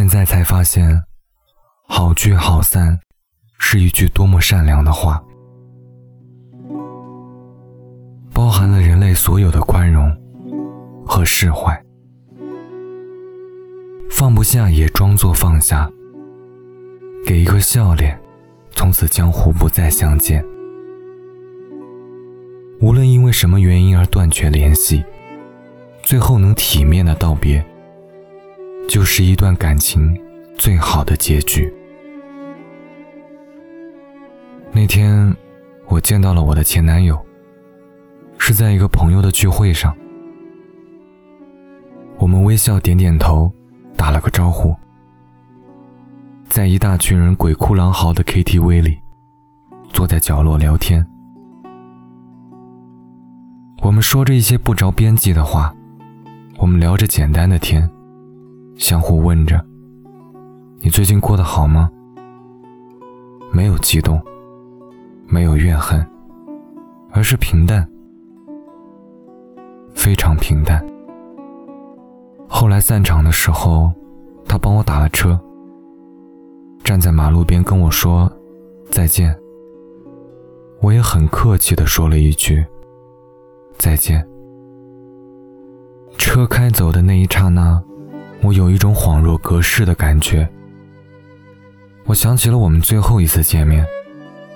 现在才发现，好聚好散是一句多么善良的话，包含了人类所有的宽容和释怀。放不下也装作放下，给一个笑脸，从此江湖不再相见。无论因为什么原因而断绝联系，最后能体面的道别，就是一段感情最好的结局。那天，我见到了我的前男友，是在一个朋友的聚会上，我们微笑点点头。打了个招呼，在一大群人鬼哭狼嚎的 KTV 里，坐在角落聊天。我们说着一些不着边际的话，我们聊着简单的天，相互问着：“你最近过得好吗？”没有激动，没有怨恨，而是平淡，非常平淡。后来散场的时候，他帮我打了车，站在马路边跟我说再见。我也很客气的说了一句再见。车开走的那一刹那，我有一种恍若隔世的感觉。我想起了我们最后一次见面，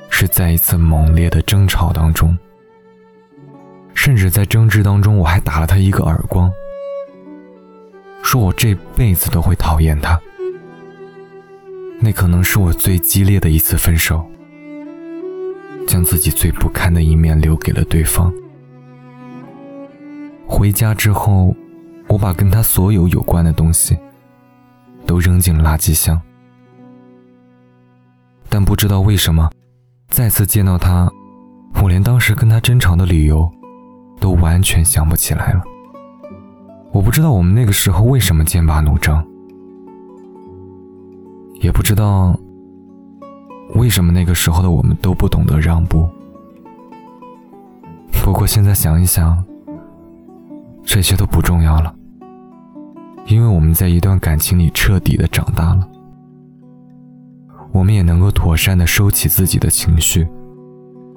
是在一次猛烈的争吵当中，甚至在争执当中，我还打了他一个耳光。说我这辈子都会讨厌他，那可能是我最激烈的一次分手，将自己最不堪的一面留给了对方。回家之后，我把跟他所有有关的东西都扔进了垃圾箱，但不知道为什么，再次见到他，我连当时跟他争吵的理由都完全想不起来了。我不知道我们那个时候为什么剑拔弩张，也不知道为什么那个时候的我们都不懂得让步。不过现在想一想，这些都不重要了，因为我们在一段感情里彻底的长大了，我们也能够妥善的收起自己的情绪，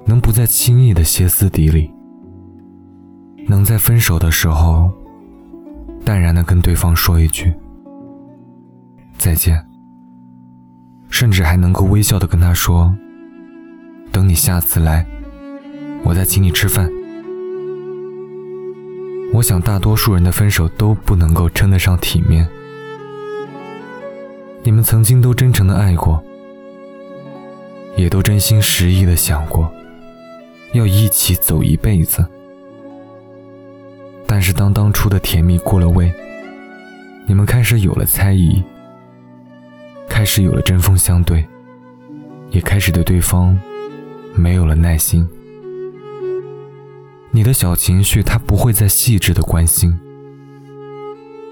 能不再轻易的歇斯底里，能在分手的时候。淡然的跟对方说一句再见，甚至还能够微笑的跟他说：“等你下次来，我再请你吃饭。”我想大多数人的分手都不能够称得上体面。你们曾经都真诚的爱过，也都真心实意的想过，要一起走一辈子。但是当当初的甜蜜过了味，你们开始有了猜疑，开始有了针锋相对，也开始对对方没有了耐心。你的小情绪他不会再细致的关心，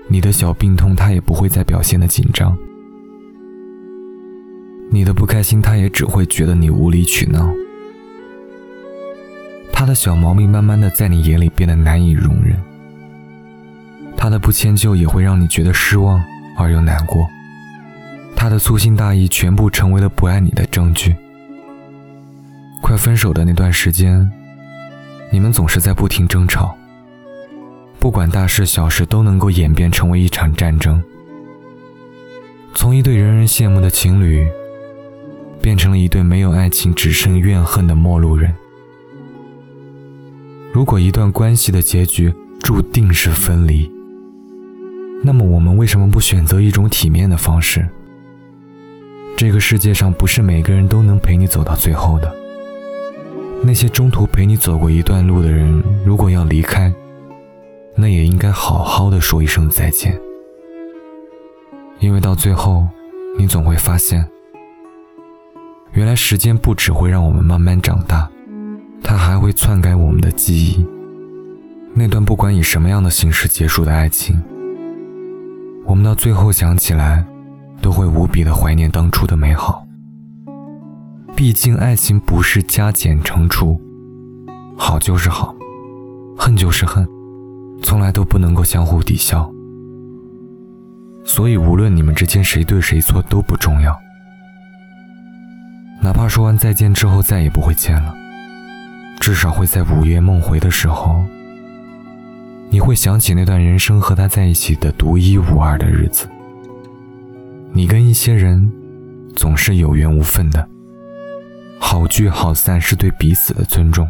你的小病痛他也不会再表现的紧张，你的不开心他也只会觉得你无理取闹。他的小毛病慢慢的在你眼里变得难以容忍，他的不迁就也会让你觉得失望而又难过，他的粗心大意全部成为了不爱你的证据。快分手的那段时间，你们总是在不停争吵，不管大事小事都能够演变成为一场战争，从一对人人羡慕的情侣，变成了一对没有爱情只剩怨恨的陌路人。如果一段关系的结局注定是分离，那么我们为什么不选择一种体面的方式？这个世界上不是每个人都能陪你走到最后的。那些中途陪你走过一段路的人，如果要离开，那也应该好好的说一声再见。因为到最后，你总会发现，原来时间不只会让我们慢慢长大。它还会篡改我们的记忆，那段不管以什么样的形式结束的爱情，我们到最后想起来，都会无比的怀念当初的美好。毕竟爱情不是加减乘除，好就是好，恨就是恨，从来都不能够相互抵消。所以无论你们之间谁对谁错都不重要。哪怕说完再见之后再也不会见了，至少会在午夜梦回的时候，你会想起那段人生和他在一起的独一无二的日子。你跟一些人总是有缘无分的，好聚好散是对彼此的尊重。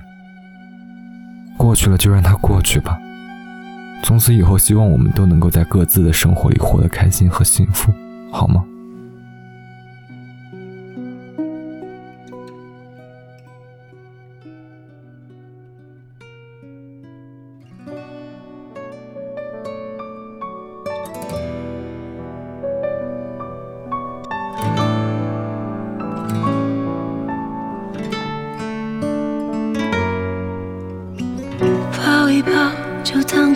过去了就让它过去吧，从此以后，希望我们都能够在各自的生活里活得开心和幸福，好吗？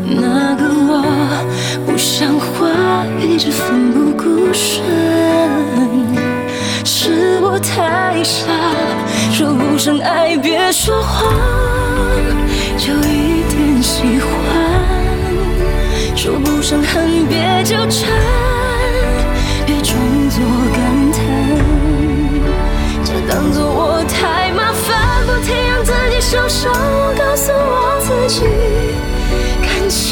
那个我不像话，一直奋不顾身，是我太傻。说不上爱，别说谎，就一点喜欢；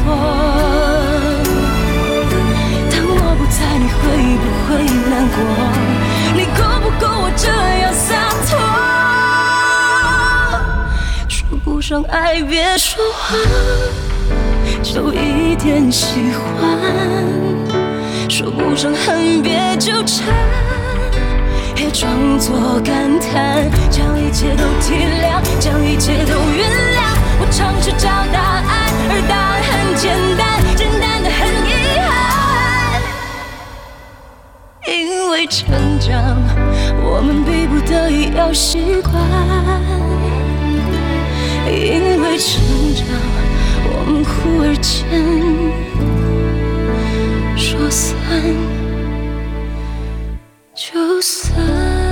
错。当我不在，你会不会难过你够不够我这样洒脱？说不上爱，别说谎，就一点喜欢；说不上恨，别纠缠，别装作感叹，将一切都体谅，将一切都原谅。我尝试找答案，而答案很简单，简单的很遗憾。因为成长，我们逼不得已要习惯；因为成长，我们忽而间说散就散。